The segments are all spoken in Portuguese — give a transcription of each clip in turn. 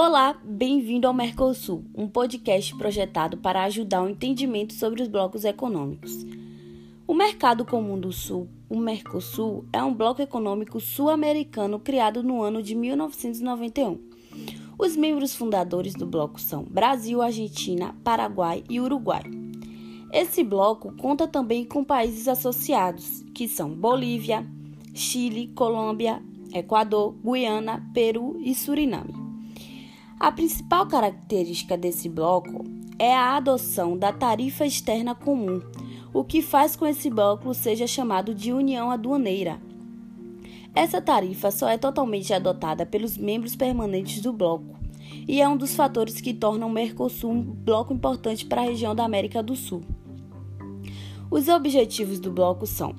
Olá, bem-vindo ao Mercosul, um podcast projetado para ajudar o entendimento sobre os blocos econômicos. O Mercado Comum do Sul, o Mercosul, é um bloco econômico sul-americano criado no ano de 1991. Os membros fundadores do bloco são Brasil, Argentina, Paraguai e Uruguai. Esse bloco conta também com países associados, que são Bolívia, Chile, Colômbia, Equador, Guiana, Peru e Suriname. A principal característica desse bloco é a adoção da tarifa externa comum, o que faz com que esse bloco seja chamado de União Aduaneira. Essa tarifa só é totalmente adotada pelos membros permanentes do bloco e é um dos fatores que tornam o Mercosul um bloco importante para a região da América do Sul. Os objetivos do bloco são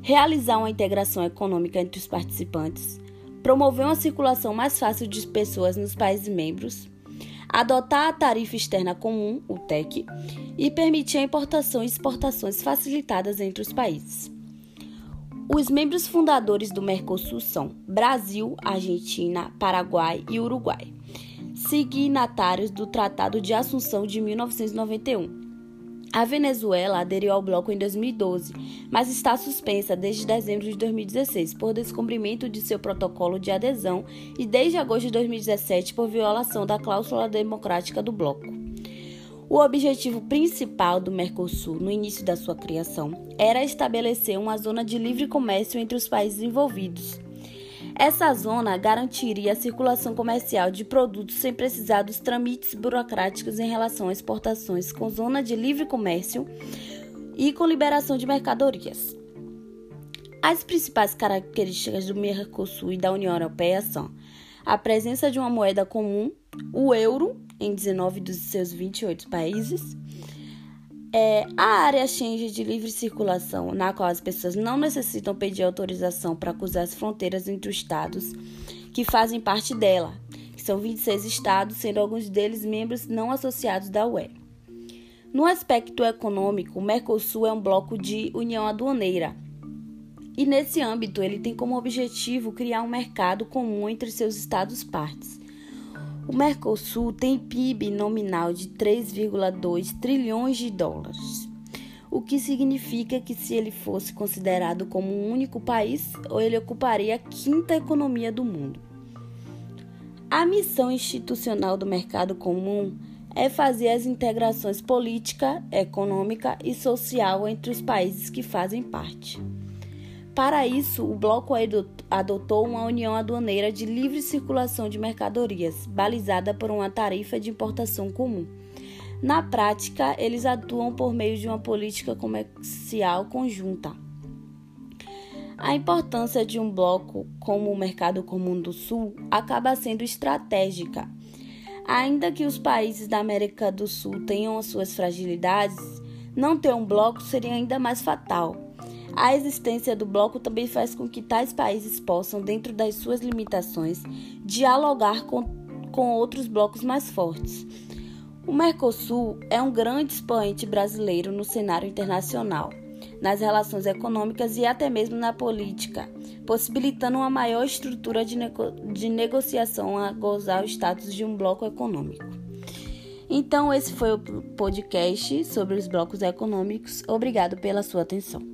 realizar uma integração econômica entre os participantes, promover uma circulação mais fácil de pessoas nos países membros, adotar a tarifa externa comum, o TEC, e permitir a importação e exportações facilitadas entre os países. Os membros fundadores do Mercosul são Brasil, Argentina, Paraguai e Uruguai, signatários do Tratado de Assunção de 1991 a Venezuela aderiu ao bloco em 2012, mas está suspensa desde dezembro de 2016 por descumprimento de seu protocolo de adesão e desde agosto de 2017 por violação da cláusula democrática do bloco. O objetivo principal do Mercosul no início da sua criação era estabelecer uma zona de livre comércio entre os países envolvidos essa zona garantiria a circulação comercial de produtos sem precisar dos trâmites burocráticos em relação a exportações com zona de livre comércio e com liberação de mercadorias. As principais características do Mercosul e da União Europeia são a presença de uma moeda comum, o euro, em 19 dos seus 28 países, é, a área Schengen de livre circulação, na qual as pessoas não necessitam pedir autorização para cruzar as fronteiras entre os estados que fazem parte dela, que são 26 estados, sendo alguns deles membros não associados da UE. No aspecto econômico, o Mercosul é um bloco de união aduaneira. E nesse âmbito, ele tem como objetivo criar um mercado comum entre seus estados partes o Mercosul tem PIB nominal de 3,2 trilhões de dólares, o que significa que se ele fosse considerado como um único país, ele ocuparia a quinta economia do mundo. A missão institucional do mercado comum é fazer as integrações política, econômica e social entre os países que fazem parte. Para isso, o bloco adotou uma união aduaneira de livre circulação de mercadorias, balizada por uma tarifa de importação comum. Na prática, eles atuam por meio de uma política comercial conjunta. A importância de um bloco como o Mercado Comum do Sul acaba sendo estratégica. Ainda que os países da América do Sul tenham as suas fragilidades, não ter um bloco seria ainda mais fatal. A existência do bloco também faz com que tais países possam, dentro das suas limitações, dialogar com, com outros blocos mais fortes. O Mercosul é um grande expoente brasileiro no cenário internacional, nas relações econômicas e até mesmo na política, possibilitando uma maior estrutura de, nego de negociação a gozar o status de um bloco econômico. Então, esse foi o podcast sobre os blocos econômicos. Obrigado pela sua atenção.